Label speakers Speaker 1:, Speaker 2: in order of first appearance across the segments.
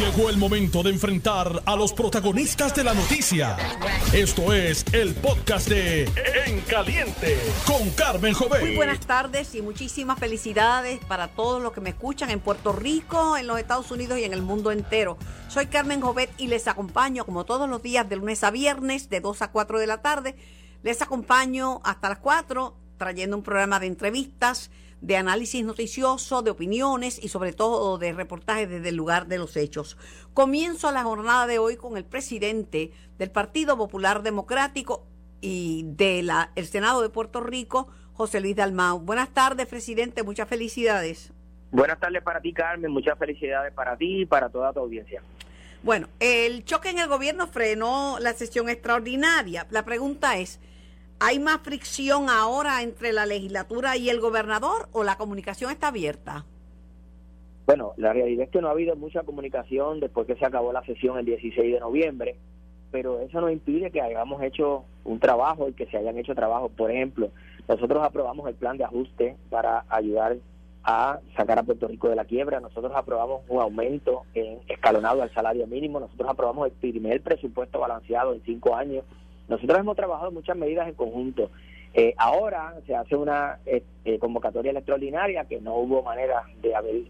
Speaker 1: Llegó el momento de enfrentar a los protagonistas de la noticia. Esto es el podcast de En Caliente con Carmen Jovet.
Speaker 2: Muy buenas tardes y muchísimas felicidades para todos los que me escuchan en Puerto Rico, en los Estados Unidos y en el mundo entero. Soy Carmen Jovet y les acompaño como todos los días de lunes a viernes de 2 a 4 de la tarde. Les acompaño hasta las 4 trayendo un programa de entrevistas de análisis noticioso, de opiniones y sobre todo de reportajes desde el lugar de los hechos. Comienzo la jornada de hoy con el presidente del Partido Popular Democrático y del el Senado de Puerto Rico, José Luis Dalmau. Buenas tardes, presidente, muchas felicidades.
Speaker 3: Buenas tardes para ti, Carmen, muchas felicidades para ti y para toda tu audiencia.
Speaker 2: Bueno, el choque en el gobierno frenó la sesión extraordinaria. La pregunta es, ¿Hay más fricción ahora entre la legislatura y el gobernador o la comunicación está abierta?
Speaker 3: Bueno, la realidad es que no ha habido mucha comunicación después que se acabó la sesión el 16 de noviembre, pero eso no impide que hayamos hecho un trabajo y que se hayan hecho trabajos. Por ejemplo, nosotros aprobamos el plan de ajuste para ayudar a sacar a Puerto Rico de la quiebra, nosotros aprobamos un aumento en, escalonado al salario mínimo, nosotros aprobamos el primer presupuesto balanceado en cinco años nosotros hemos trabajado muchas medidas en conjunto. Eh, ahora se hace una eh, eh, convocatoria extraordinaria que no hubo manera de haber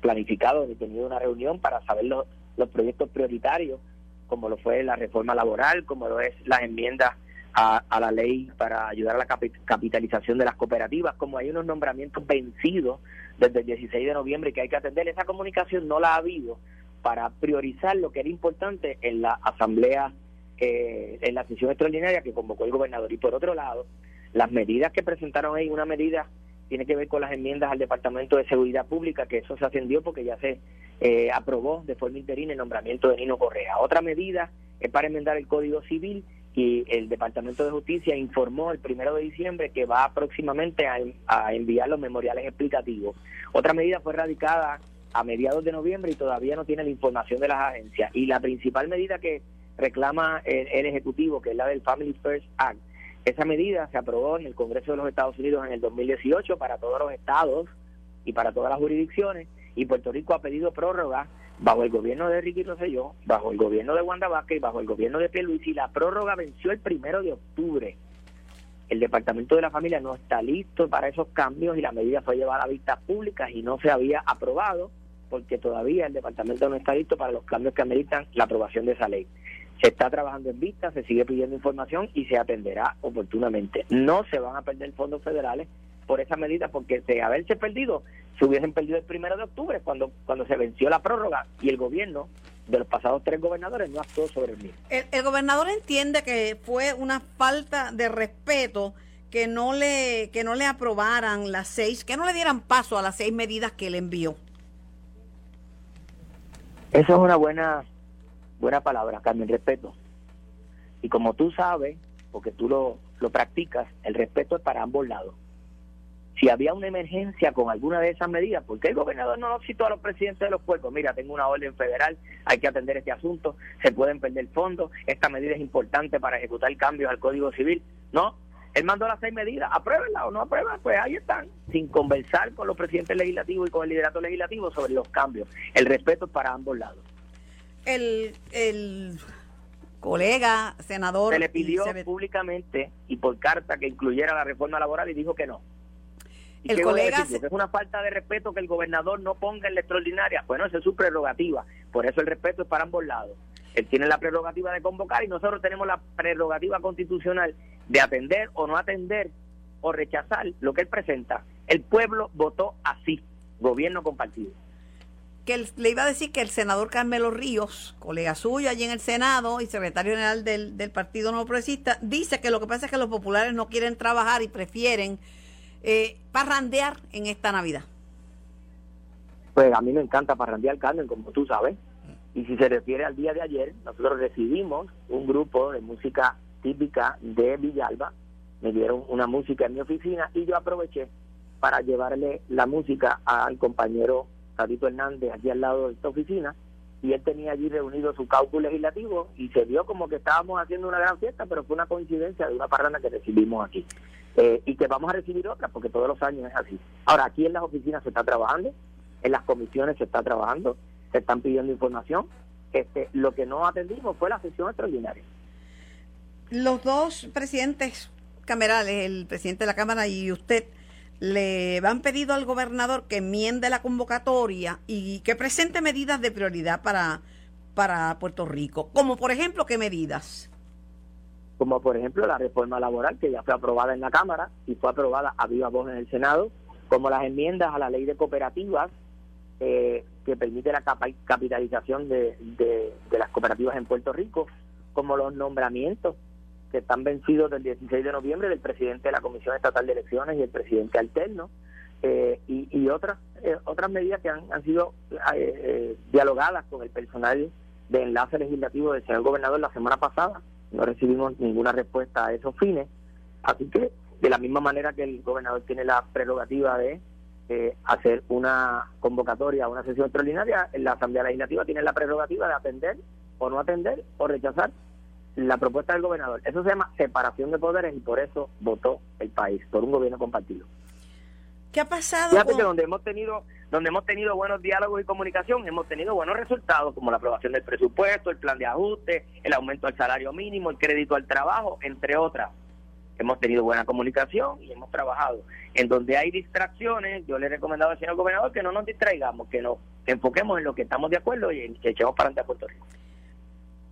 Speaker 3: planificado ni tenido una reunión para saber los, los proyectos prioritarios, como lo fue la reforma laboral, como lo es las enmiendas a, a la ley para ayudar a la capitalización de las cooperativas, como hay unos nombramientos vencidos desde el 16 de noviembre que hay que atender. Esa comunicación no la ha habido para priorizar lo que era importante en la Asamblea eh, en la sesión extraordinaria que convocó el gobernador. Y por otro lado, las medidas que presentaron ahí, una medida tiene que ver con las enmiendas al Departamento de Seguridad Pública, que eso se ascendió porque ya se eh, aprobó de forma interina el nombramiento de Nino Correa. Otra medida es para enmendar el Código Civil y el Departamento de Justicia informó el primero de diciembre que va próximamente a, a enviar los memoriales explicativos. Otra medida fue radicada a mediados de noviembre y todavía no tiene la información de las agencias. Y la principal medida que reclama el, Ejecutivo, que es la del Family First Act. Esa medida se aprobó en el Congreso de los Estados Unidos en el 2018 para todos los estados y para todas las jurisdicciones y Puerto Rico ha pedido prórroga bajo el gobierno de Ricky Rosselló, bajo el gobierno de Wanda Vázquez y bajo el gobierno de Luis y la prórroga venció el primero de octubre. El Departamento de la Familia no está listo para esos cambios y la medida fue llevada a vistas públicas y no se había aprobado porque todavía el Departamento no está listo para los cambios que ameritan la aprobación de esa ley. Se está trabajando en vista, se sigue pidiendo información y se atenderá oportunamente. No se van a perder fondos federales por esa medida, porque de haberse perdido, se hubiesen perdido el primero de octubre, cuando, cuando se venció la prórroga y el gobierno de los pasados tres gobernadores no actuó sobre el mismo.
Speaker 2: El, gobernador entiende que fue una falta de respeto que no le que no le aprobaran las seis, que no le dieran paso a las seis medidas que él envió.
Speaker 3: Esa es una buena buena palabra, Carmen, respeto. Y como tú sabes, porque tú lo, lo practicas, el respeto es para ambos lados. Si había una emergencia con alguna de esas medidas, ¿por qué el gobernador no lo citó a los presidentes de los pueblos? Mira, tengo una orden federal, hay que atender este asunto, se pueden perder fondos, esta medida es importante para ejecutar cambios al Código Civil. No, él mandó las seis medidas, apruébenla o no aprueben, pues ahí están, sin conversar con los presidentes legislativos y con el liderato legislativo sobre los cambios. El respeto es para ambos lados
Speaker 2: el, el colega senador...
Speaker 3: Se le pidió públicamente y por carta que incluyera la reforma laboral y dijo que no.
Speaker 2: el colega...
Speaker 3: Es una falta de respeto que el gobernador no ponga en la extraordinaria. Bueno, esa es su prerrogativa. Por eso el respeto es para ambos lados. Él tiene la prerrogativa de convocar y nosotros tenemos la prerrogativa constitucional de atender o no atender o rechazar lo que él presenta. El pueblo votó así, gobierno compartido
Speaker 2: le iba a decir que el senador Carmelo Ríos, colega suyo allí en el Senado y secretario general del, Partido No Progresista, dice que lo que pasa es que los populares no quieren trabajar y prefieren eh, parrandear en esta Navidad.
Speaker 3: Pues a mí me encanta parrandear, Carmen, como tú sabes. Y si se refiere al día de ayer, nosotros recibimos un grupo de música típica de Villalba, me dieron una música en mi oficina y yo aproveché para llevarle la música al compañero Tadito Hernández aquí al lado de esta oficina y él tenía allí reunido su cálculo legislativo y se vio como que estábamos haciendo una gran fiesta, pero fue una coincidencia de una parranda que recibimos aquí. Eh, y que vamos a recibir otra porque todos los años es así. Ahora, aquí en las oficinas se está trabajando, en las comisiones se está trabajando. se están pidiendo información. Este, lo que no atendimos fue la sesión extraordinaria.
Speaker 2: Los dos presidentes camerales, el presidente de la Cámara y usted, le han pedido al gobernador que enmiende la convocatoria y que presente medidas de prioridad para, para Puerto Rico. Como por ejemplo, ¿qué medidas?
Speaker 3: Como por ejemplo la reforma laboral que ya fue aprobada en la Cámara y fue aprobada a viva voz en el Senado, como las enmiendas a la ley de cooperativas eh, que permite la capitalización de, de las cooperativas en Puerto Rico, como los nombramientos que están vencidos del 16 de noviembre del presidente de la Comisión Estatal de Elecciones y el presidente alterno, eh, y, otras eh, otras medidas que han, sido eh, dialogadas con el personal de enlace legislativo del señor gobernador la semana pasada. No recibimos ninguna respuesta a esos fines. Así que, de la misma manera que el gobernador tiene la prerrogativa de hacer una convocatoria a una sesión extraordinaria, la Asamblea Legislativa tiene la prerrogativa de atender o no atender o rechazar la propuesta del gobernador. Eso se llama separación de poderes y por eso votó el país, por un gobierno compartido.
Speaker 2: ¿Qué ha pasado?
Speaker 3: Fíjate que donde hemos tenido donde hemos tenido buenos diálogos y comunicación, hemos tenido buenos resultados, como la aprobación del presupuesto, el plan de ajuste, el aumento del salario mínimo, el crédito al trabajo, entre otras. Hemos tenido buena comunicación y hemos trabajado. En donde hay distracciones, yo le he recomendado al señor gobernador que no nos distraigamos, que nos enfoquemos en lo que estamos de acuerdo y que echemos para adelante a Puerto Rico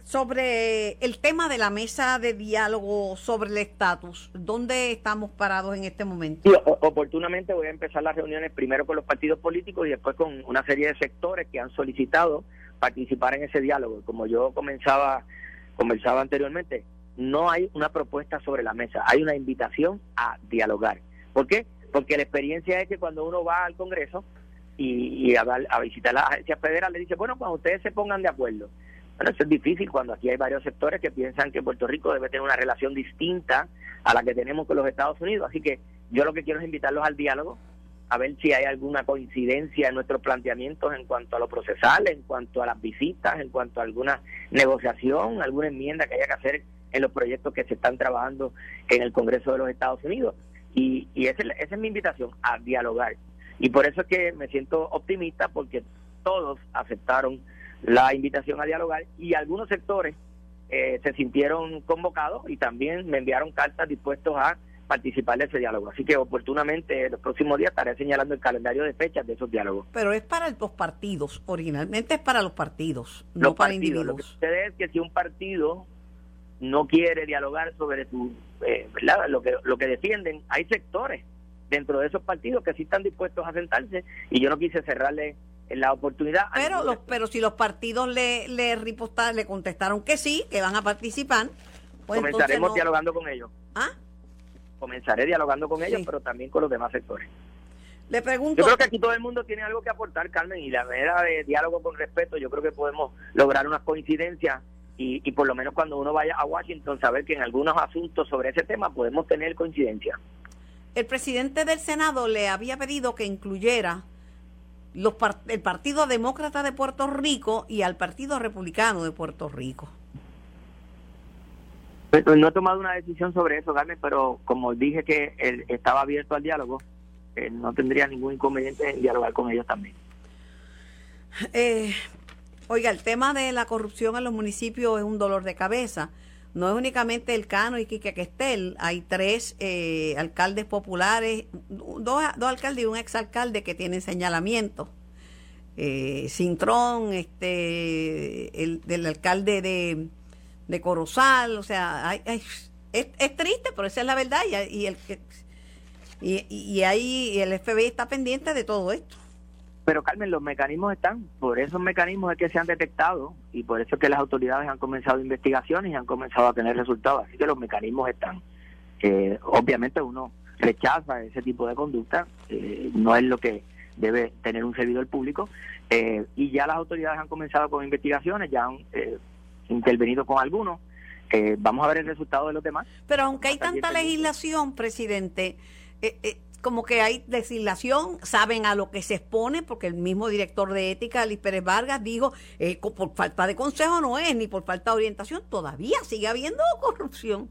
Speaker 2: sobre el tema de la mesa de diálogo sobre el estatus. ¿Dónde estamos parados en este momento?
Speaker 3: Oportunamente voy a empezar las reuniones primero con los partidos políticos y después con una serie de sectores que han solicitado participar en ese diálogo. Como yo comenzaba, conversaba anteriormente, no hay una propuesta sobre la mesa, hay una invitación a dialogar. ¿Por qué? Porque la experiencia es que cuando uno va al Congreso y, a, a visitar la agencia federal, le dice, bueno, cuando ustedes se pongan de acuerdo, bueno, eso es difícil cuando aquí hay varios sectores que piensan que Puerto Rico debe tener una relación distinta a la que tenemos con los Estados Unidos. Así que yo lo que quiero es invitarlos al diálogo, a ver si hay alguna coincidencia en nuestros planteamientos en cuanto a lo procesal, en cuanto a las visitas, en cuanto a alguna negociación, alguna enmienda que haya que hacer en los proyectos que se están trabajando en el Congreso de los Estados Unidos. Y, y esa, esa es mi invitación, a dialogar. Y por eso es que me siento optimista porque todos aceptaron la invitación a dialogar y algunos sectores eh, se sintieron convocados y también me enviaron cartas dispuestos a participar de ese diálogo. Así que oportunamente en los próximos días estaré señalando el calendario de fechas de esos diálogos.
Speaker 2: Pero es para los partidos, originalmente es para los partidos, no para individuos.
Speaker 3: Lo que sucede es que si un partido no quiere dialogar sobre tu, eh, Lo que, lo que defienden, hay sectores dentro de esos partidos que sí están dispuestos a sentarse y yo no quise cerrarle la oportunidad.
Speaker 2: Pero, los, pero si los partidos le, le le contestaron que sí, que van a participar,
Speaker 3: pues comenzaremos dialogando con ellos.
Speaker 2: ¿Ah?
Speaker 3: Comenzaré dialogando con ellos, pero también con los demás sectores.
Speaker 2: Le pregunto.
Speaker 3: Yo creo que aquí todo el mundo tiene algo que aportar, Carmen, y la manera de diálogo con respeto, yo creo que podemos lograr unas coincidencias y, y por lo menos cuando uno vaya a Washington, saber que en algunos asuntos sobre ese tema podemos tener coincidencias.
Speaker 2: El presidente del Senado le había pedido que incluyera los el Partido Demócrata de Puerto Rico y al Partido Republicano de Puerto Rico.
Speaker 3: Pues, pues, no he tomado una decisión sobre eso, Carmen, pero como dije que él estaba abierto al diálogo, eh, no tendría ningún inconveniente en dialogar con ellos también.
Speaker 2: Eh, oiga, el tema de la corrupción en los municipios es un dolor de cabeza no es únicamente el Cano y Quique Questel, hay tres eh, alcaldes populares, dos, dos, alcaldes y un exalcalde que tienen señalamiento. Eh, Cintrón, este, el del alcalde de, de Corozal, o sea, es, es, triste, pero esa es la verdad y, y el y, y ahí el FBI está pendiente de todo esto.
Speaker 3: Pero Carmen, los mecanismos están, por esos mecanismos es que se han detectado y por eso es que las autoridades han comenzado investigaciones y han comenzado a tener resultados. Así que los mecanismos están. Eh, obviamente uno rechaza ese tipo de conducta, eh, no es lo que debe tener un servidor público, eh, y ya las autoridades han comenzado con investigaciones, ya han intervenido con algunos. vamos a ver el resultado de los demás.
Speaker 2: Pero aunque hay tanta legislación, presidente, eh, como que hay designación, saben a lo que se expone, porque el mismo director de ética, Luis Pérez Vargas, dijo, eh, por falta de consejo no es, ni por falta de orientación, todavía sigue habiendo corrupción.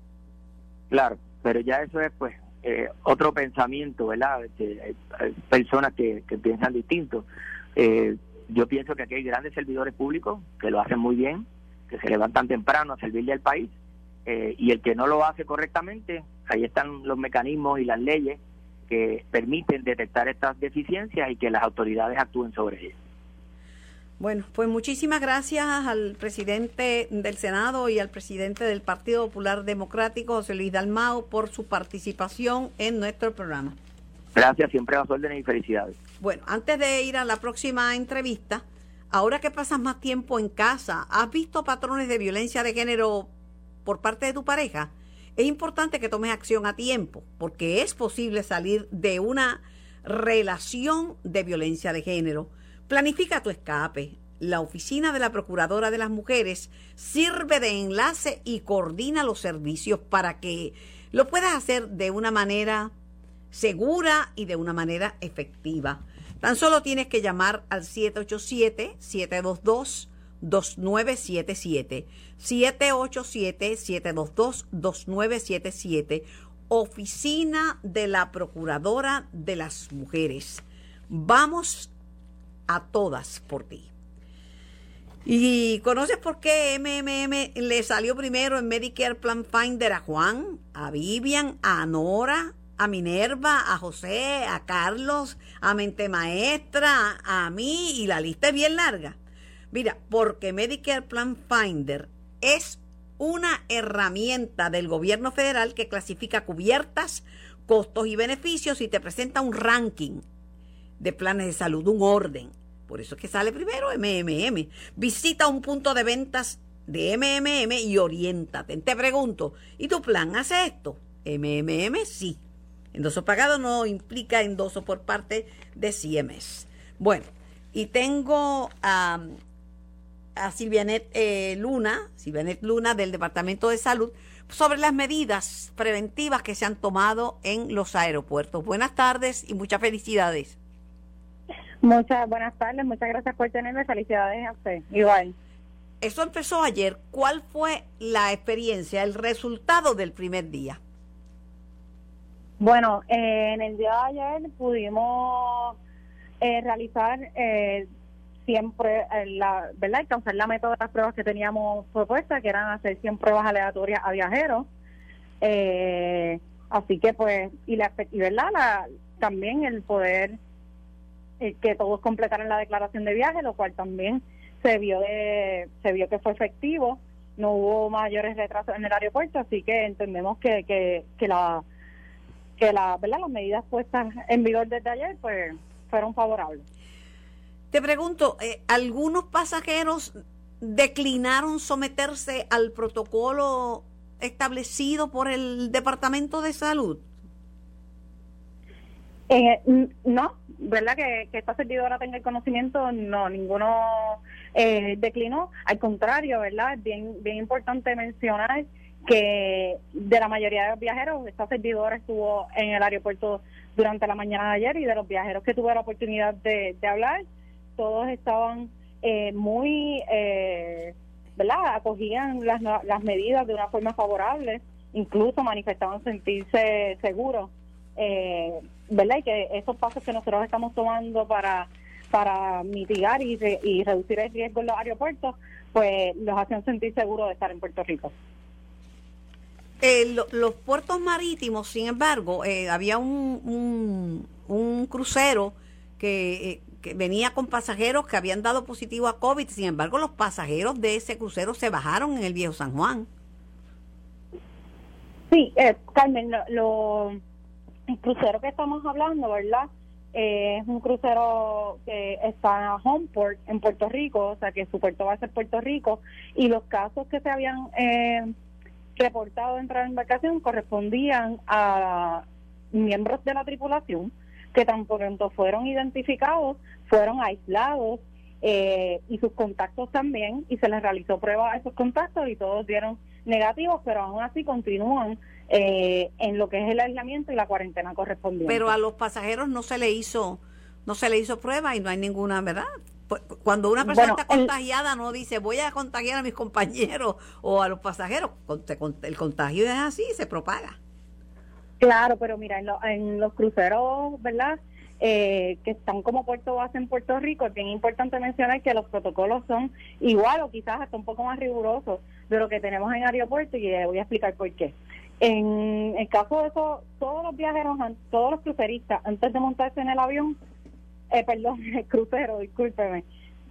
Speaker 3: Claro, pero ya eso es pues eh, otro pensamiento, ¿verdad? hay personas que, piensan distinto. Eh, yo pienso que aquí hay grandes servidores públicos que lo hacen muy bien, que se levantan temprano a servirle al país, eh, y el que no lo hace correctamente, ahí están los mecanismos y las leyes que permiten detectar estas deficiencias y que las autoridades actúen sobre ellas.
Speaker 2: Bueno, pues muchísimas gracias al presidente del Senado y al presidente del Partido Popular Democrático, José Luis Dalmao, por su participación en nuestro programa.
Speaker 3: Gracias, siempre a su orden y felicidades.
Speaker 2: Bueno, antes de ir a la próxima entrevista, ahora que pasas más tiempo en casa, ¿has visto patrones de violencia de género por parte de tu pareja? Es importante que tomes acción a tiempo, porque es posible salir de una relación de violencia de género Planifica tu escape. La oficina de la Procuradora de las Mujeres sirve de enlace y coordina los servicios para que lo puedas hacer de una manera segura y de una manera efectiva. Tan solo tienes que llamar al 787-722-2977. 787-722-2977. Oficina de la Procuradora de las Mujeres. Vamos a todas por ti. ¿Y conoces por qué MMM le salió primero en Medicare Plan Finder a Juan, a Vivian, a Nora, a Minerva, a José, a Carlos, a Mente Maestra, a mí y la lista es bien larga? Mira, porque Medicare Plan Finder es una herramienta del gobierno federal que clasifica cubiertas, costos y beneficios y te presenta un ranking de planes de salud, un orden. Por eso es que sale primero MMM. Visita un punto de ventas de MMM y oriéntate. Te pregunto, ¿y tu plan hace esto? MMM sí. Endoso pagado no implica endoso por parte de CMS. Bueno, y tengo a Silvianet eh, Luna, Silvianet Luna del Departamento de Salud, sobre las medidas preventivas que se han tomado en los aeropuertos. Buenas tardes y muchas felicidades.
Speaker 4: Muchas buenas tardes, muchas gracias por tenerme. Felicidades a usted. Igual.
Speaker 2: Eso empezó ayer. ¿Cuál fue la experiencia, el resultado del primer día?
Speaker 4: Bueno, eh, en el día de ayer pudimos eh, realizar eh, siempre, la, ¿verdad? Alcanzar la método de las pruebas que teníamos propuestas, que eran hacer 100 pruebas aleatorias a viajeros. así que, pues, y, la, y ¿verdad? La, también el poder eh, que todos completaran la declaración de viaje, lo cual también se vio de, se vio que fue efectivo, no hubo mayores retrasos en el aeropuerto, así que entendemos que, que, que la que la, ¿verdad? las medidas puestas en vigor desde ayer pues fueron favorables.
Speaker 2: Te pregunto, eh, ¿algunos pasajeros declinaron someterse al protocolo establecido por el Departamento de Salud?
Speaker 4: Eh, no, ¿verdad? Que, esta servidora tenga el conocimiento, no, ninguno eh, declinó. Al contrario, ¿verdad? Es bien, bien importante mencionar que de la mayoría de los viajeros, esta servidora estuvo en el aeropuerto durante la mañana de ayer y de los viajeros que tuve la oportunidad de, hablar, todos estaban eh, muy, eh, ¿verdad? Acogían las, las medidas de una forma favorable, incluso manifestaban sentirse seguros eh, ¿verdad? Y que esos pasos que nosotros estamos tomando para para mitigar y, y reducir el riesgo en los aeropuertos, pues los hacen sentir seguros de estar en Puerto Rico.
Speaker 2: Eh, los puertos marítimos, sin embargo, eh, había un, un, crucero que, eh, que, venía con pasajeros que habían dado positivo a COVID, sin embargo, los pasajeros de ese crucero se bajaron en el viejo San Juan.
Speaker 4: Sí, eh, Carmen, lo el crucero que estamos hablando, ¿verdad? Eh, es un crucero que está en Homeport, en Puerto Rico, o sea que su puerto va a ser Puerto Rico, y los casos que se habían eh, reportado dentro de la embarcación correspondían a miembros de la tripulación que tan pronto fueron identificados, fueron aislados eh, y sus contactos también, y se les realizó prueba a esos contactos y todos dieron negativos, pero aún así continúan eh, en lo que es el aislamiento y la cuarentena correspondiente.
Speaker 2: Pero a los pasajeros no se le hizo no se le hizo prueba y no hay ninguna, ¿verdad? Pues, cuando una persona está contagiada no dice voy a contagiar a mis compañeros o a los pasajeros, el contagio es así, se propaga.
Speaker 4: Claro, pero mira, en, los cruceros, ¿verdad? eh, que están como puerto base en Puerto Rico, es bien importante mencionar que los protocolos son igual o quizás hasta un poco más rigurosos de lo que tenemos en aeropuerto y voy a explicar por qué. En el caso de eso, todos los viajeros, todos los cruceristas, antes de montarse en el avión, eh, perdón, el crucero, discúlpeme,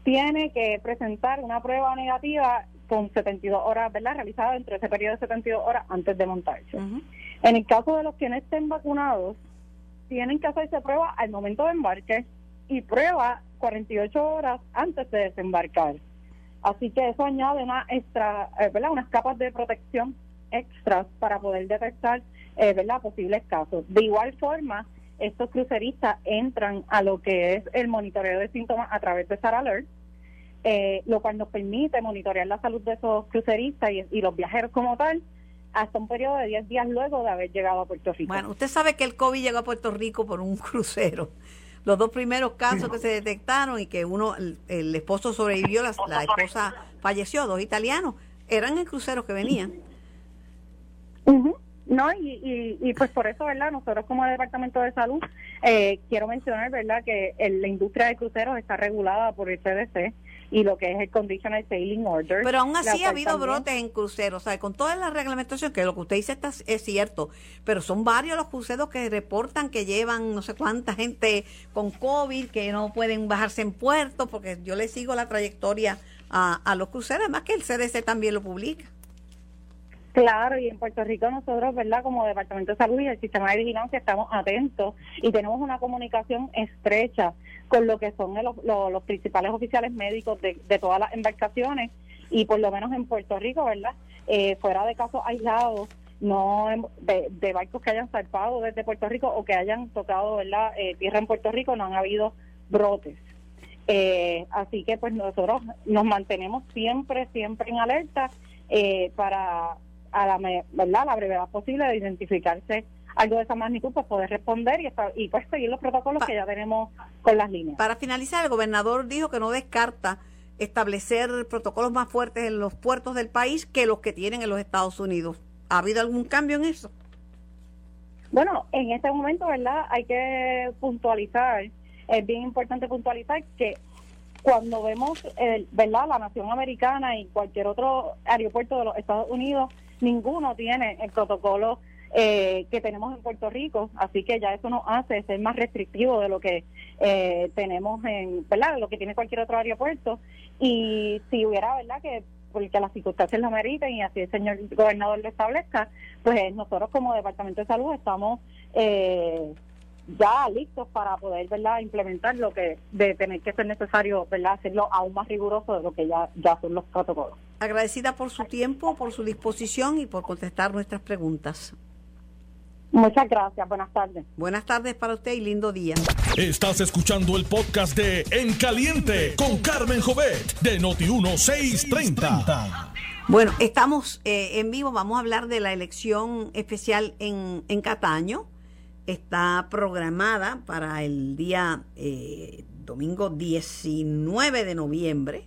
Speaker 4: tiene que presentar una prueba negativa con 72 horas, ¿verdad? Realizada dentro de ese periodo de 72 horas antes de montarse. En el caso de los que no estén vacunados, tienen que hacerse prueba al momento de embarque y prueba 48 horas antes de desembarcar. Así que eso añade una extra, eh, ¿verdad? unas capas de protección extras para poder detectar eh, ¿verdad? posibles casos. De igual forma, estos cruceristas entran a lo que es el monitoreo de síntomas a través de SAR Alert, eh, lo cual nos permite monitorear la salud de esos cruceristas y, los viajeros como tal hasta un periodo de 10 días luego de haber llegado a Puerto Rico.
Speaker 2: Bueno, usted sabe que el COVID llegó a Puerto Rico por un crucero. Los dos primeros casos que se detectaron y que uno, el, esposo sobrevivió, la, la, esposa falleció, dos italianos, eran en cruceros que venían.
Speaker 4: No, y, y, pues por eso, ¿verdad? Nosotros como Departamento de Salud, eh, quiero mencionar, ¿verdad?, que la industria de cruceros está regulada por el CDC y lo que es el Conditional Sailing Order.
Speaker 2: Pero aún así ha habido brotes en cruceros, o sea, con toda la reglamentación, que lo que usted dice está, es cierto, pero son varios los cruceros que reportan que llevan no sé cuánta gente con COVID, que no pueden bajarse en puerto, porque yo le sigo la trayectoria a, a los cruceros, además que el CDC también lo publica.
Speaker 4: Claro, y en Puerto Rico nosotros, ¿verdad? Como Departamento de Salud y el Sistema de Vigilancia estamos atentos y tenemos una comunicación estrecha con lo que son los, principales oficiales médicos de, todas las embarcaciones y por lo menos en Puerto Rico, ¿verdad? Eh, fuera de casos aislados, no de, barcos que hayan zarpado desde Puerto Rico o que hayan tocado, ¿verdad? Eh, tierra en Puerto Rico, no han habido brotes. Eh, así que pues nosotros nos mantenemos siempre, siempre en alerta para a la, ¿verdad? la brevedad posible de identificarse algo de esa magnitud, pues poder responder y, y pues seguir los protocolos que ya tenemos con las líneas.
Speaker 2: Para finalizar, el gobernador dijo que no descarta establecer protocolos más fuertes en los puertos del país que los que tienen en los Estados Unidos. ¿Ha habido algún cambio en eso?
Speaker 4: Bueno, en este momento, ¿verdad? Hay que puntualizar, es bien importante puntualizar que cuando vemos, el, ¿verdad? La nación americana y cualquier otro aeropuerto de los Estados Unidos ninguno tiene el protocolo eh, que tenemos en Puerto Rico, así que ya eso nos hace ser más restrictivo de lo que eh, tenemos en, ¿verdad? Lo que tiene cualquier otro aeropuerto. Y si hubiera, ¿verdad? Que porque las circunstancias lo meriten y así el señor gobernador lo establezca, pues nosotros como Departamento de Salud estamos eh, ya listos para poder verdad implementar lo que de tener que ser necesario verdad hacerlo aún más riguroso de lo que ya ya son los protocolos
Speaker 2: agradecida por su tiempo por su disposición y por contestar nuestras preguntas
Speaker 4: Muchas gracias, buenas tardes.
Speaker 2: Buenas tardes para usted y lindo día.
Speaker 1: Estás escuchando el podcast de En Caliente con Carmen Jovet de Noti1630.
Speaker 2: Bueno, estamos eh, en vivo, vamos a hablar de la elección especial en, en Cataño está programada para el día eh, domingo 19 de noviembre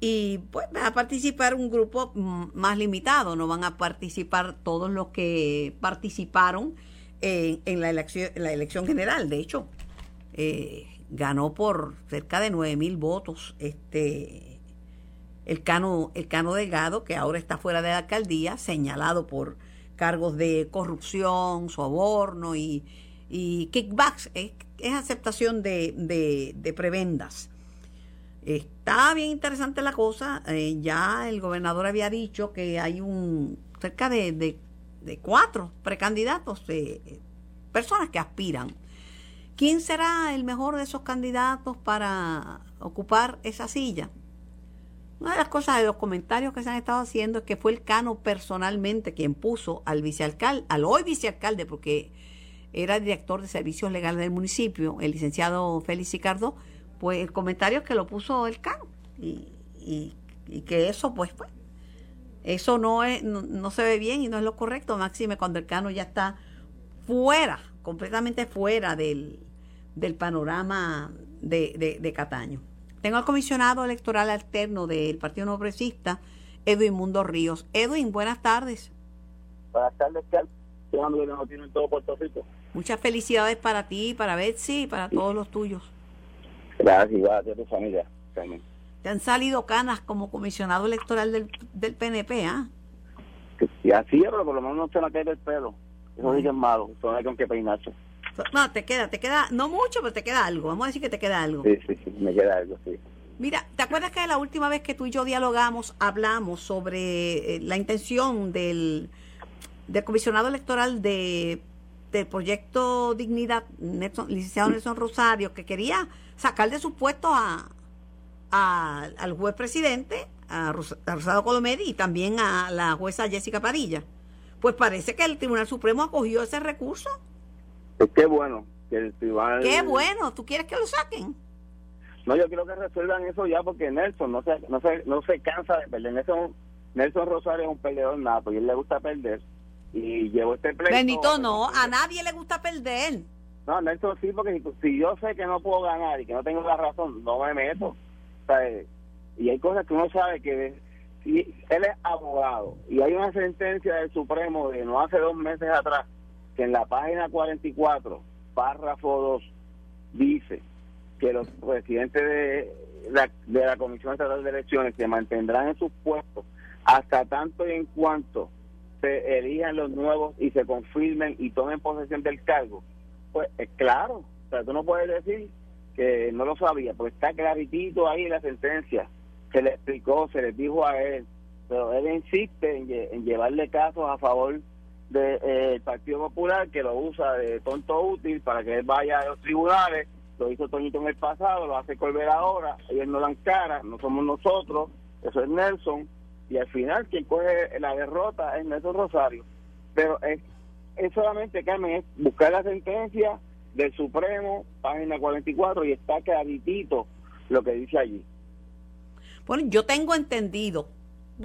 Speaker 2: y pues va a participar un grupo más limitado, no van a participar todos los que participaron en, la, elección, la elección general. De hecho, eh, ganó por cerca de 9 mil votos este el Cano, el Cano Delgado, que ahora está fuera de la alcaldía, señalado por cargos de corrupción, soborno y, y kickbacks, es, aceptación de, de, prebendas. Está bien interesante la cosa. Eh, ya el gobernador había dicho que hay un cerca de, de, cuatro precandidatos, de personas que aspiran. ¿Quién será el mejor de esos candidatos para ocupar esa silla? Una de las cosas de los comentarios que se han estado haciendo es que fue el Cano personalmente quien puso al vicealcalde, al hoy vicealcalde, porque era director de servicios legales del municipio, el licenciado Félix Ricardo, pues el comentario es que lo puso el Cano y, y, que eso pues, pues eso no, es, no, se ve bien y no es lo correcto, máxime cuando el Cano ya está fuera, completamente fuera del, del panorama de, de Cataño. Tengo al comisionado electoral alterno del Partido No Progresista, Edwin Mundo Ríos. Edwin, buenas tardes.
Speaker 5: Buenas tardes, Carlos. no en todo Puerto Rico.
Speaker 2: Muchas felicidades para ti, para Betsy y para todos los tuyos.
Speaker 5: Gracias, a tu familia también.
Speaker 2: Te han salido canas como comisionado electoral del, del PNP, ¿ah?
Speaker 5: Y así es, pero por lo menos no se me cae el pelo. Eso sí que es malo, eso no hay con qué peinarse.
Speaker 2: No, te queda, te queda, no mucho, pero te queda algo. Vamos a decir que te queda algo.
Speaker 5: Sí, sí, sí, me queda algo, sí.
Speaker 2: Mira, ¿te acuerdas que la última vez que tú y yo dialogamos, hablamos sobre eh, la intención del, del comisionado electoral de, del proyecto Dignidad, Nelson, licenciado Nelson Rosario, que quería sacar de su puesto a, a- al juez presidente, a, Ros- a Rosado Colomedi y también a la jueza Jessica Padilla? Pues parece que el Tribunal Supremo acogió ese recurso.
Speaker 5: Es que bueno que el tribunal...
Speaker 2: Qué bueno, ¿tú quieres que lo saquen?
Speaker 5: No, yo quiero que resuelvan eso ya porque Nelson no se, no se, no se cansa de perder. Nelson, Nelson Rosario es un peleador nato y él le gusta perder. Y llevó este pleito...
Speaker 2: Benito, no, a nadie le gusta perder.
Speaker 5: No, Nelson sí, porque si, yo sé que no puedo ganar y que no tengo la razón, no me meto. Y hay cosas que uno sabe que si él es abogado y hay una sentencia del Supremo de no hace dos meses atrás que en la página 44, párrafo 2, dice que los presidentes de la, de la Comisión Estatal de Elecciones se mantendrán en sus puestos hasta tanto y en cuanto se elijan los nuevos y se confirmen y tomen posesión del cargo, pues es claro, o sea, tú no puedes decir que no lo sabía, pues está claritito ahí la sentencia, se le explicó, se le dijo a él, pero él insiste en, lle- en llevarle casos a favor del Partido Popular, que lo usa de tonto útil para que él vaya a los tribunales, lo hizo Toñito en el pasado, lo hace Colbert ahora, ellos no dan cara, no somos nosotros, eso es Nelson, y al final quien coge la derrota es Nelson Rosario. Pero es, es solamente, Carmen, es buscar la sentencia del Supremo, página 44, y está claritito lo que dice allí.
Speaker 2: Bueno, yo tengo entendido,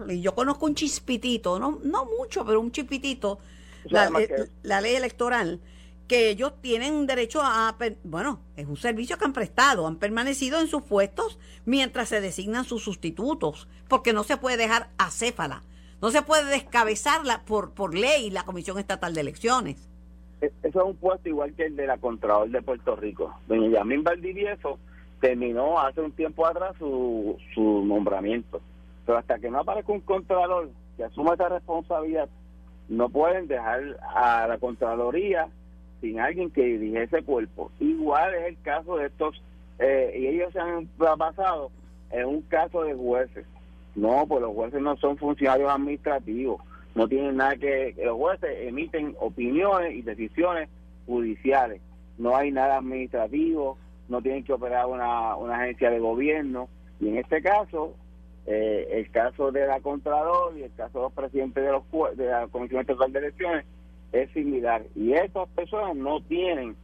Speaker 2: y yo conozco un chispitito, no, no mucho, pero un chispitito, la, eh,
Speaker 5: que-
Speaker 2: la ley electoral, que ellos tienen derecho a, bueno, es un servicio que han prestado, han permanecido en sus puestos mientras se designan sus sustitutos, porque no se puede dejar acéfala, no se puede descabezarla por, por ley la Comisión Estatal de Elecciones.
Speaker 5: E- Eso es un puesto igual que el de la Contralor de Puerto Rico. Doña Yamín Valdivieso terminó hace un tiempo atrás su, su nombramiento. Pero hasta que no aparezca un Contralor que asuma esa responsabilidad, no pueden dejar a la Contraloría sin alguien que dirige ese cuerpo. Igual es el caso de estos, eh, y ellos se han basado en un caso de jueces. No, pues los jueces no son funcionarios administrativos, no tienen nada que, los jueces emiten opiniones y decisiones judiciales, no hay nada administrativo, no tienen que operar una, una agencia de gobierno, y en este caso, eh, el caso de la Contralor y el caso de los presidentes de, los, de la Comisión Estatal de Elecciones es similar, y estas personas no tienen,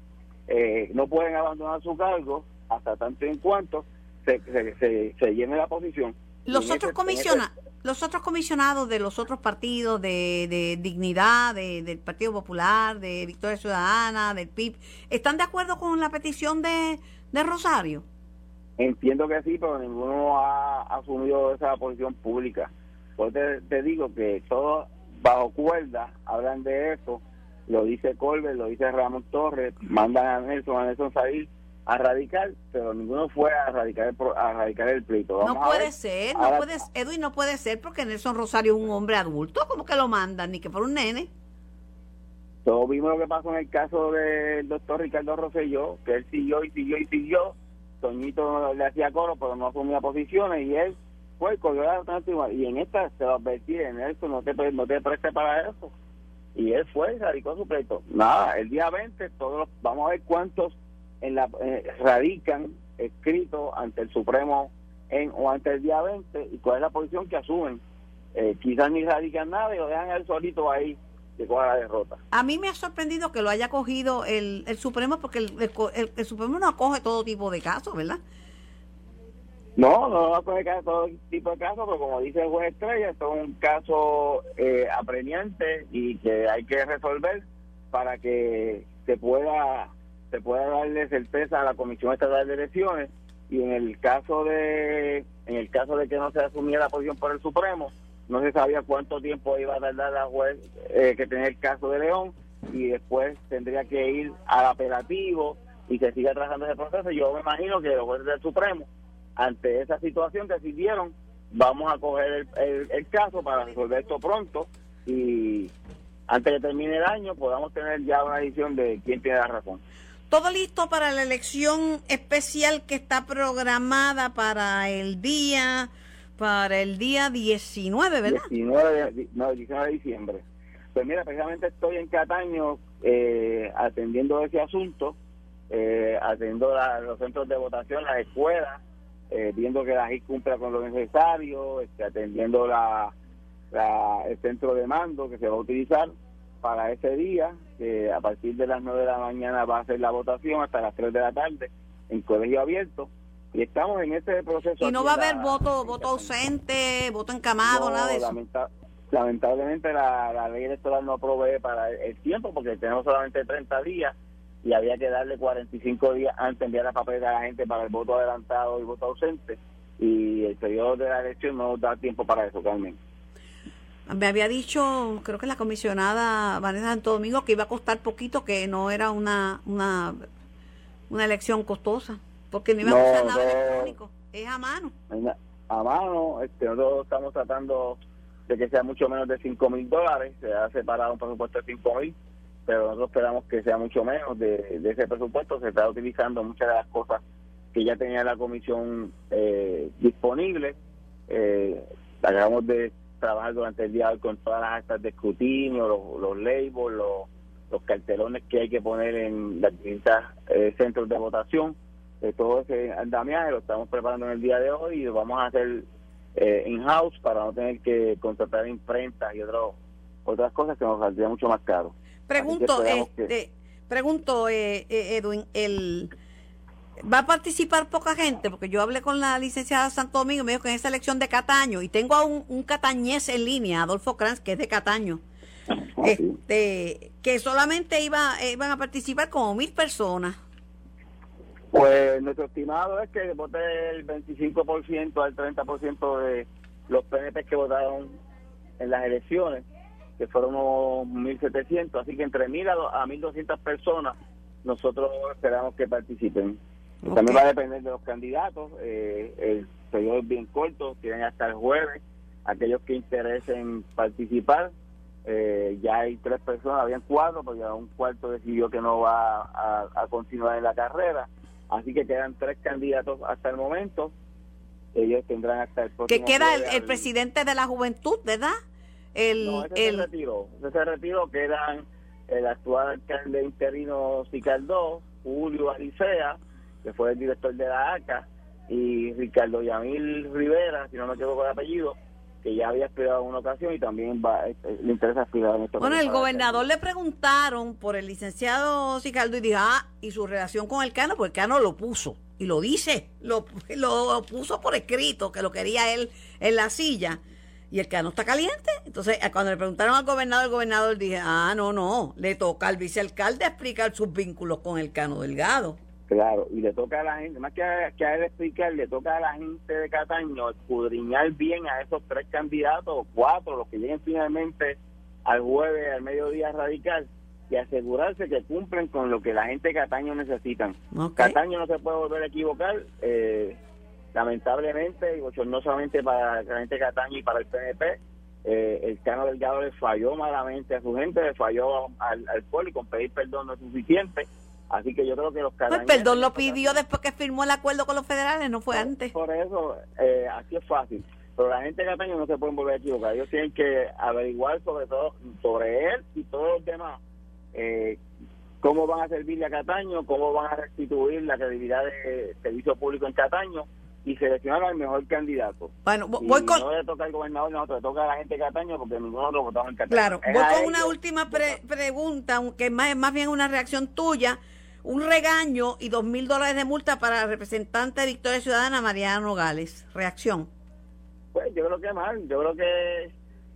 Speaker 5: eh, no pueden abandonar su cargo hasta tanto en cuanto se, se, se llene la posición.
Speaker 2: Los otros
Speaker 5: ese- en
Speaker 2: comisiona, los otros comisionados de los otros partidos de, de Dignidad, de- del Partido Popular, de Victoria Ciudadana, del PIB, ¿están de acuerdo con la petición de, de Rosario?
Speaker 5: Entiendo que sí, pero ninguno ha asumido esa posición pública. Por eso te, te digo que todos bajo cuerda hablan de eso. Lo dice Colbert, lo dice Ramón Torres, mandan a Nelson, a Nelson salir a radicar, pero ninguno fue a radicar a radicar el pleito. Vamos
Speaker 2: No puede ser, no
Speaker 5: Ahora-
Speaker 2: puede, Edwin, no puede ser porque Nelson Rosario es un hombre adulto, como que lo mandan, ni que fuera un nene.
Speaker 5: Todos vimos lo que pasó en el caso del doctor Ricardo Rosselló, que él siguió y siguió y siguió. Toñito le hacía coro, pero no asumía posiciones y él fue cogió la alternativa. Y en esta se lo advertí, en esto no te, no te prestes para eso. Y él fue y radicó su pleito. Nada, el día 20, todos los- vamos a ver cuántos en la, eh, radican escritos ante el Supremo en o ante el día 20 y cuál es la posición que asumen. Eh, quizás ni radican nada y lo dejan él solito ahí que coja la derrota.
Speaker 2: A mí me ha sorprendido que lo haya cogido el, el Supremo porque el, el el- Supremo no acoge todo tipo de casos, ¿verdad?
Speaker 5: No, no va a coger caso- todo tipo de casos, pero como dice el juez Estrella, esto es un caso eh, apremiante y que hay que resolver para que se pueda se pueda darle certeza a la Comisión Estatal de Elecciones y en el caso de en el caso de que no se asumiera la posición por el Supremo, no se sabía cuánto tiempo iba a tardar la juez eh, que tenía el caso de León y después tendría que ir al apelativo y que siga trabajando ese proceso. Yo me imagino que los jueces del Supremo, ante esa situación, decidieron vamos a coger el, el, caso para resolver esto pronto y antes que termine el año podamos tener ya una decisión de quién tiene la razón.
Speaker 2: Todo listo para la elección especial que está programada para el día para el día 19, ¿verdad?
Speaker 5: 19, no, 19 de diciembre. Pues mira, precisamente estoy en Cataño eh, atendiendo ese asunto, eh, atendiendo los centros de votación, las escuelas, eh, viendo que la JIC cumpla con lo necesario, este, atendiendo la, el centro de mando que se va a utilizar para ese día, que a partir de las 9 de la mañana va a ser la votación hasta las 3 de la tarde en colegio abierto. Y estamos en ese proceso.
Speaker 2: ¿Y no va a haber voto voto ausente, voto encamado, nada de eso?
Speaker 5: lamentablemente la, la ley electoral no provee para el tiempo porque tenemos solamente 30 días y había que darle 45 días antes de enviar la papeleta a la gente para el voto adelantado y voto ausente y el periodo de la elección no da tiempo para eso, Carmen.
Speaker 2: Me había dicho, creo que la comisionada Vanessa Santo Domingo, que iba a costar poquito, que no era una una, una elección costosa, porque no iba a usar nada electrónico, es a mano.
Speaker 5: A mano, este, nosotros estamos tratando de que sea mucho menos de 5 mil dólares, se ha separado un presupuesto de 5 mil pero nosotros esperamos que sea mucho menos de, ese presupuesto. Se está utilizando muchas de las cosas que ya tenía la comisión eh, disponible. Eh, acabamos de trabajar durante el día hoy con todas las actas de escrutinio, los, los labels, los, cartelones que hay que poner en las distintas eh, centros de votación. de todo ese andamiaje lo estamos preparando en el día de hoy y lo vamos a hacer eh, in-house para no tener que contratar imprentas y otro, otras cosas que nos saldría mucho más caro.
Speaker 2: Pregunto, este, pregunto, eh, eh, Edwin, el va a participar poca gente, porque yo hablé con la licenciada Santo Domingo y me dijo que en esa elección de Cataño, y tengo a un, catañés en línea, Adolfo Kranz, que es de Cataño, ah, este, que solamente iba, iban a participar como mil personas.
Speaker 5: Pues nuestro estimado es que vote el 25% al 30% de los PNP que votaron en las elecciones que fueron unos 1.700, así que entre 1.000 a 1.200 personas nosotros esperamos que participen. También va a depender de los candidatos, eh, el periodo es bien corto, tienen hasta el jueves, aquellos que interesen participar, eh, ya hay tres personas, habían cuatro, porque ya un cuarto decidió que no va a, continuar en la carrera, así que quedan tres candidatos hasta el momento, ellos tendrán hasta el próximo...
Speaker 2: Que queda el presidente de la juventud, ¿verdad? el,
Speaker 5: no, ese se retiró. Ese se retiró, quedan el actual alcalde interino Cicaldó, Julio Alicea, que fue el director de la ACA, y Ricardo Yamil Rivera, si no me equivoco el apellido, que ya había aspirado en una ocasión y también va, este, le interesa aspirar en
Speaker 2: esto. Bueno, el gobernador le preguntaron por el licenciado Cicaldo y dijo, ah, y su relación con el Cano, porque el Cano lo puso, y lo dice, lo, lo puso por escrito, que lo quería él en la silla y el cano está caliente. Entonces, eh, cuando le preguntaron al gobernador, el gobernador dije, ah, no, no, le toca al vicealcalde explicar sus vínculos con el cano delgado.
Speaker 5: Claro, y le toca a la gente, más que a, que a él explicar, le toca a la gente de Cataño escudriñar bien a esos tres candidatos, cuatro, los que lleguen finalmente al jueves, al mediodía radical, y asegurarse que cumplen con lo que la gente de Cataño necesitan. Cataño no se puede volver a equivocar. Eh, lamentablemente, y no solamente para la gente de Cataño y para el PNP, eh, el Cano Delgado le falló malamente a su gente, le falló al, al pueblo y con pedir perdón no es suficiente. Así que yo creo que los
Speaker 2: cataños... Pues perdón lo pidió después que firmó el acuerdo con los federales, no fue antes.
Speaker 5: Por eso, eh, así es fácil. Pero la gente de Cataño no se pueden volver a equivocar. Ellos tienen que averiguar sobre todo, sobre él y todos los demás, eh, cómo van a servirle a Cataño, cómo van a restituir la credibilidad de servicio público en Cataño y seleccionar al mejor candidato.
Speaker 2: Bueno, voy con...
Speaker 5: No le toca al gobernador, no, le toca a la gente de Cataño porque otro votado en Cataño.
Speaker 2: Claro, voy con una última pregunta, que más, más bien una reacción tuya. Un regaño y dos mil dólares de multa para el representante de Victoria Ciudadana, Mariano Gales. ¿Reacción?
Speaker 5: Pues yo creo que mal. Yo creo que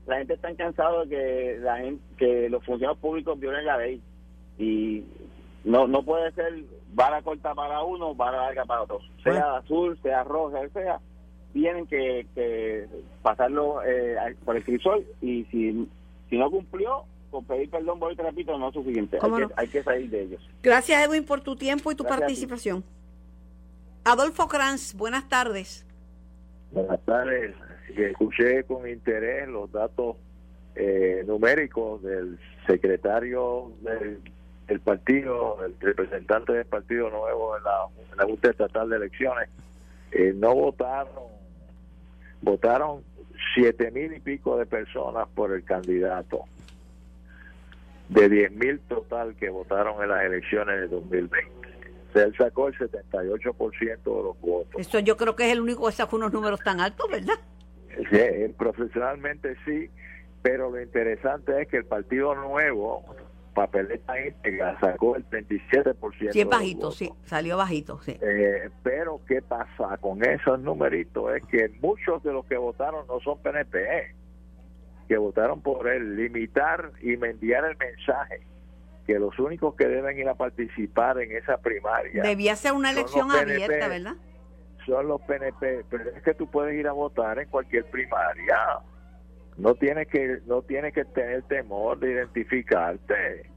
Speaker 5: la gente está cansada de que, la gente, que los funcionarios públicos violen la ley. Y no no puede ser vara corta para uno, vara larga para otro. Sea azul, sea roja, sea, tienen que, que pasarlo eh, por el crisol y si, si no cumplió, con pedir perdón, voy y repito, no es suficiente. Hay,
Speaker 2: ¿Cómo
Speaker 5: que, hay que salir de ellos.
Speaker 2: Gracias, Edwin, por tu tiempo y tu
Speaker 5: Gracias
Speaker 2: participación. Adolfo Kranz, buenas tardes.
Speaker 6: Buenas tardes. Escuché con interés los datos eh, numéricos del secretario del, del partido, el representante del Partido Nuevo en la, en la Junta Estatal de Elecciones. Eh, no votaron, votaron siete mil y pico de personas por el candidato, de diez mil total que votaron en las elecciones de 2020. O sea, él sacó el 78% de los votos.
Speaker 2: Eso yo creo que es el único que sacó unos números tan altos, ¿verdad?
Speaker 6: Sí, profesionalmente sí, pero lo interesante es que el Partido Nuevo, papeleta íntegra, sacó el 37%.
Speaker 2: Sí, es bajito,
Speaker 6: votos.
Speaker 2: sí, salió bajito, sí.
Speaker 6: Eh, pero ¿qué pasa con esos numeritos? Es que muchos de los que votaron no son PNP, que votaron por él, limitar y enviar el mensaje que los únicos que deben ir a participar en esa primaria
Speaker 2: Debía ser una elección
Speaker 6: PNP.
Speaker 2: abierta, ¿verdad?
Speaker 6: son los PNP, pero es que tú puedes ir a votar en cualquier primaria. No tienes que no tienes que tener temor de identificarte.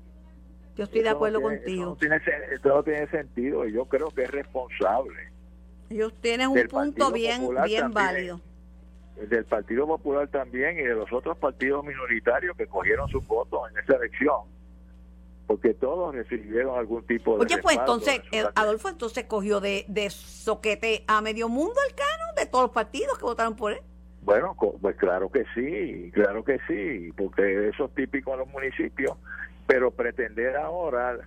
Speaker 2: Yo estoy de
Speaker 6: no
Speaker 2: acuerdo
Speaker 6: tiene-
Speaker 2: contigo.
Speaker 6: No, tiene, no tiene sentido y yo creo que es responsable
Speaker 2: Ellos tienen un punto
Speaker 6: Partido
Speaker 2: bien,
Speaker 6: Popular
Speaker 2: bien válido.
Speaker 6: Del Partido Popular también y de los otros partidos minoritarios que cogieron sus votos en esa elección. Porque todos recibieron algún tipo de
Speaker 2: Oye, pues entonces, eh. Adolfo entonces cogió de, de soquete a medio mundo el cano de todos los partidos que votaron por él.
Speaker 6: Bueno, pues claro que sí, claro que sí, porque eso es típico en los municipios, pero pretender ahora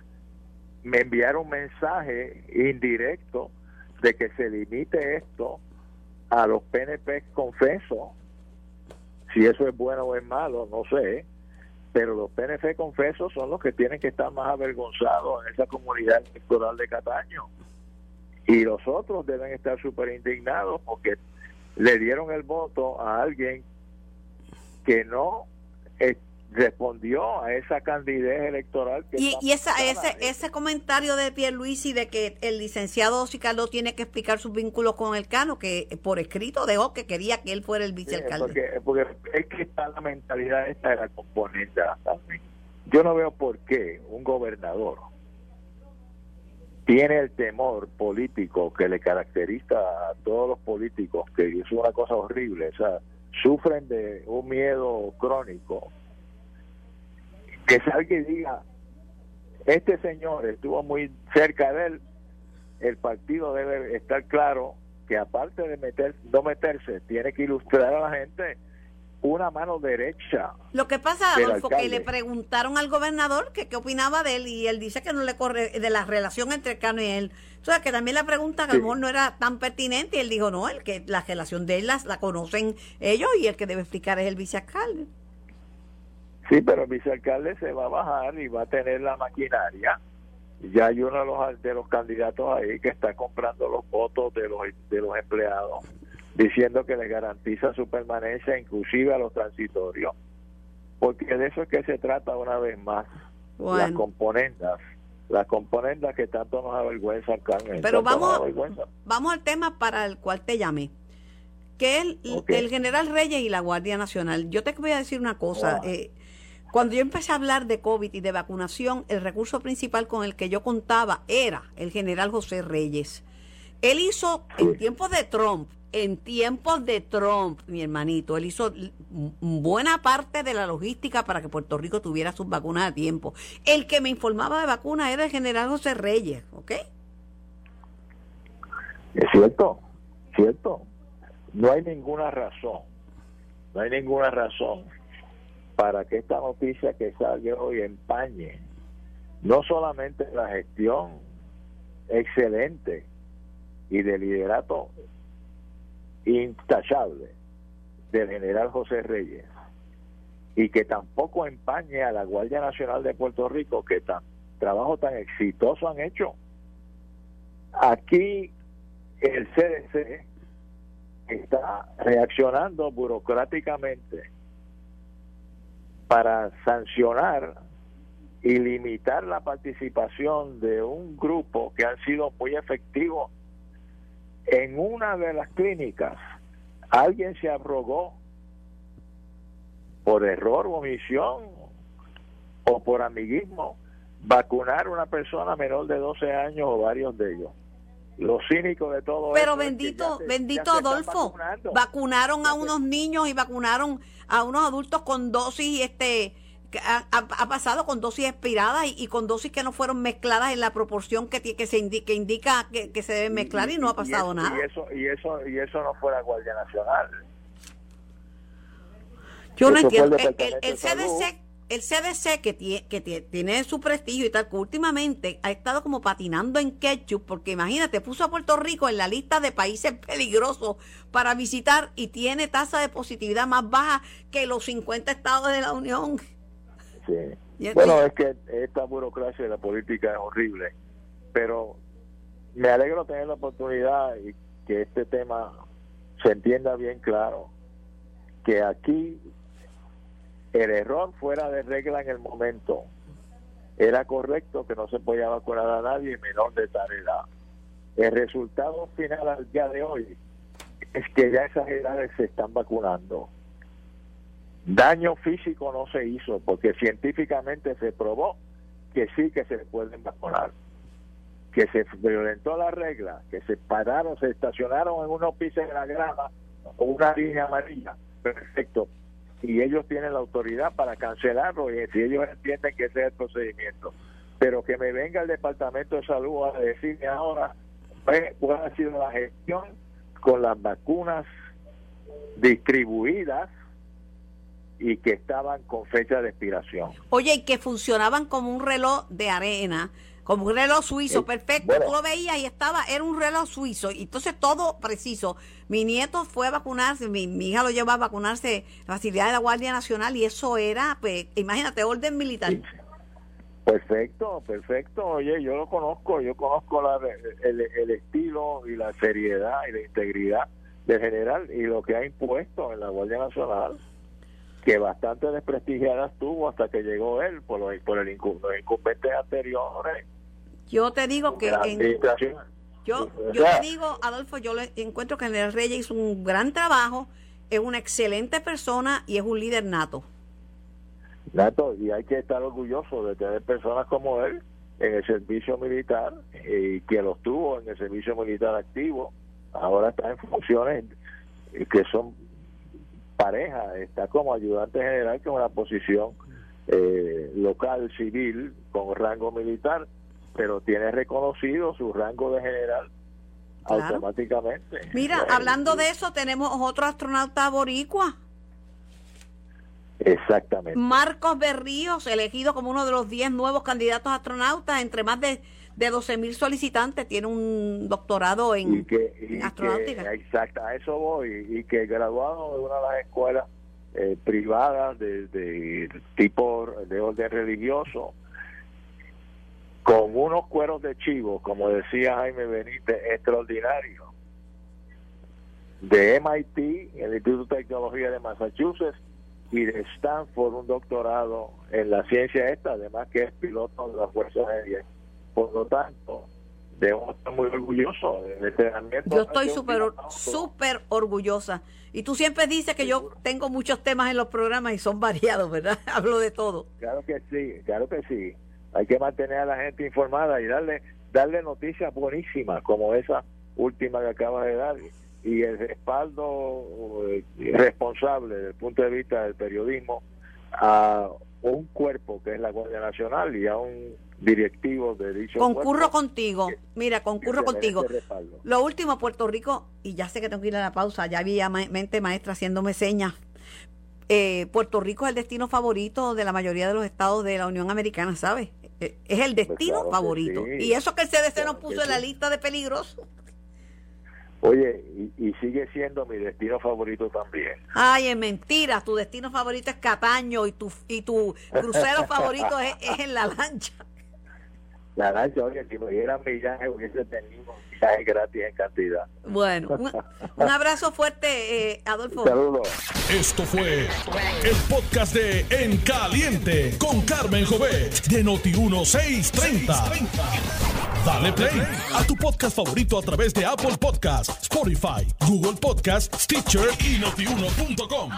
Speaker 6: me enviar un mensaje indirecto de que se limite esto a los PNP confesos, si eso es bueno o es malo, no sé, pero los PNP confesos son los que tienen que estar más avergonzados en esa comunidad electoral de Cataño. Y los otros deben estar súper indignados porque le dieron el voto a alguien que no eh, respondió a esa candidez electoral que
Speaker 2: Y, y esa, ese, ese comentario de Pierluisi de que el licenciado Cicardo tiene que explicar sus vínculos con el cano, que por escrito dejó que quería que él fuera el
Speaker 6: Sí,
Speaker 2: vicealcalde.
Speaker 6: porque, porque es que está la mentalidad esta de la componente. Yo no veo por qué un gobernador tiene el temor político que le caracteriza a todos los políticos, que es una cosa horrible, o sea, sufren de un miedo crónico, que salga y diga, este señor estuvo muy cerca de él, el partido debe estar claro que aparte de meter, no meterse, tiene que ilustrar a la gente una mano derecha.
Speaker 2: Lo que pasa, Adolfo, que le preguntaron al gobernador que qué opinaba de él y él dice que no le corre de la relación entre Cano y él. O sea, que también la pregunta que a lo
Speaker 6: Sí.
Speaker 2: mejor no era tan pertinente y él dijo, no, el que la relación de él las- la conocen ellos y el que debe explicar es el vicealcalde.
Speaker 6: Sí, pero el vicealcalde se va a bajar y va a tener la maquinaria. Ya hay uno de los, de los candidatos ahí que está comprando los votos de los, de los empleados, diciendo que le garantiza su permanencia, inclusive a los transitorios. Porque de eso es que se trata una vez más. Las componendas, las componendas que tanto nos avergüenzan, Carmen.
Speaker 2: pero vamos, vamos al tema para el cual te llamé. Que es el, el general Reyes y la Guardia Nacional. Yo te voy a decir una cosa. Eh, cuando yo empecé a hablar de COVID y de vacunación, el recurso principal con el que yo contaba era el general José Reyes. Él hizo en tiempos de Trump, en tiempos de Trump, mi hermanito, él hizo buena parte de la logística para que Puerto Rico tuviera sus vacunas a tiempo. El que me informaba de vacunas era el general José Reyes, ¿ok?
Speaker 6: Es cierto, cierto. No hay ninguna razón, no hay ninguna razón para que esta noticia que salga hoy empañe no solamente la gestión excelente y de liderato intachable del general José Reyes y que tampoco empañe a la Guardia Nacional de Puerto Rico que tan trabajo tan exitoso han hecho. Aquí el CDC está reaccionando burocráticamente para sancionar y limitar la participación de un grupo que han sido muy efectivos en una de las clínicas. Alguien se abrogó por error o omisión o por amiguismo vacunar a una persona menor de 12 años o varios de ellos. Lo cínico de todo
Speaker 2: Pero
Speaker 6: esto es que
Speaker 2: bendito,
Speaker 6: se-
Speaker 2: bendito Adolfo, vacunaron a unos niños y vacunaron a unos adultos con dosis, este, ha, ha- ha pasado con dosis expiradas y, y con dosis que no fueron mezcladas en la proporción que, que se indi- que indica que, que se debe mezclar y, no ha pasado
Speaker 6: eso-
Speaker 2: nada.
Speaker 6: Y eso, y eso, y eso no fue la Guardia Nacional.
Speaker 2: Yo no
Speaker 6: eso fue el
Speaker 2: entiendo. El, el- el. CDC, el CDC que, tie- que tiene su prestigio y tal, que últimamente ha estado como patinando en ketchup, porque imagínate, puso a Puerto Rico en la lista de países peligrosos para visitar y tiene tasa de positividad más baja que los 50 estados de la Unión.
Speaker 6: Sí. Bueno, es que esta burocracia de la política es horrible, pero me alegro tener la oportunidad y que este tema se entienda bien claro, que aquí el error fuera de regla en el momento era correcto que no se podía vacunar a nadie menor de tal edad. El resultado final al día de hoy es que ya esas edades se están vacunando. Daño físico no se hizo porque científicamente se probó que sí que se pueden vacunar. Que se violentó la regla, que se pararon, se estacionaron en unos pisos de la grama o una línea amarilla. Perfecto. Y ellos tienen la autoridad para cancelarlo y si ellos entienden que ese es el procedimiento. Pero que me venga el Departamento de Salud a decirme ahora pues, cuál ha sido la gestión con las vacunas distribuidas y que estaban con fecha de expiración.
Speaker 2: Oye, y que funcionaban como un reloj de arena, como un reloj suizo,
Speaker 6: Eh,
Speaker 2: perfecto.
Speaker 6: bueno.
Speaker 2: Tú lo veías y estaba, era un reloj suizo. Y entonces todo preciso. Mi nieto fue a vacunarse, mi, mi hija lo llevó a vacunarse la facilidad de la Guardia Nacional y eso era, pues, imagínate, orden militar.
Speaker 6: Perfecto, perfecto. Oye, yo lo conozco, yo conozco la, el, el estilo y la seriedad y la integridad del general y lo que ha impuesto en la Guardia Nacional, que bastante desprestigiada estuvo hasta que llegó él por los, por el incum- los incumbentes anteriores.
Speaker 2: Yo te digo que en. Yo, yo te digo, Adolfo, yo le encuentro que General Reyes hizo un gran trabajo, es una excelente persona y es un líder nato.
Speaker 6: Nato, y hay que estar orgulloso de tener personas como él en el servicio militar y que los tuvo en el servicio militar activo. Ahora está en funciones eh, que son pareja, está como ayudante general, que es una posición eh, local civil con rango militar, pero tiene reconocido su rango de general
Speaker 2: Claro.
Speaker 6: automáticamente.
Speaker 2: Mira,
Speaker 6: Eh,
Speaker 2: hablando de eso, tenemos otro astronauta boricua,
Speaker 6: Exactamente.
Speaker 2: Marcos Berríos, elegido como uno de los 10 nuevos candidatos astronautas, entre más de, de 12 mil solicitantes, tiene un doctorado en,
Speaker 6: y que, y
Speaker 2: en astronáutica.
Speaker 6: que- exacto, a eso voy, y que graduado de una de las escuelas eh, privadas de, de tipo de orden religioso, con unos cueros de chivo, como decía Jaime Benítez, extraordinario, de MIT, el Instituto de Tecnología de Massachusetts, y de Stanford, un doctorado en la ciencia esta, además que es piloto de la Fuerza Aérea. Por lo tanto, debemos estar muy orgullosos del entrenamiento.
Speaker 2: Yo estoy súper súper orgullosa. Y tú siempre dices que yo tengo muchos temas en los programas y son variados, ¿verdad? Hablo de todo.
Speaker 6: Claro que sí, claro que sí. Hay que mantener a la gente informada y darle darle noticias buenísimas como esa última que acaba de dar y el respaldo eh, responsable desde el punto de vista del periodismo a un cuerpo que es la Guardia Nacional y a un directivo de dicho
Speaker 2: Concurro
Speaker 6: cuerpo
Speaker 2: contigo. Mira, concurro contigo. Lo último, Puerto Rico, y ya sé que tengo que ir a la pausa, ya había ma- mente maestra haciéndome señas. Eh, Puerto Rico es el destino favorito de la mayoría de los estados de la Unión Americana, ¿sabes? Eh, Es el destino
Speaker 6: claro que
Speaker 2: favorito.
Speaker 6: sí.
Speaker 2: Y eso que el CDC
Speaker 6: Claro
Speaker 2: nos puso en la
Speaker 6: sí.
Speaker 2: lista de peligrosos.
Speaker 6: Oye, y, y sigue siendo mi destino favorito también.
Speaker 2: Ay, es mentira. Tu destino favorito es Cataño y tu, y tu crucero favorito es, es en la lancha.
Speaker 6: La lancha, oye, si me dieran millaje, hubiese tenido millaje gratis en cantidad.
Speaker 2: Bueno, un, un abrazo fuerte, eh, Adolfo.
Speaker 6: Saludos.
Speaker 1: Esto fue el podcast de En Caliente con Carmen Jovet de Noti1630. Dale play a tu podcast favorito a través de Apple Podcasts, Spotify, Google Podcasts, Stitcher y notiuno.com.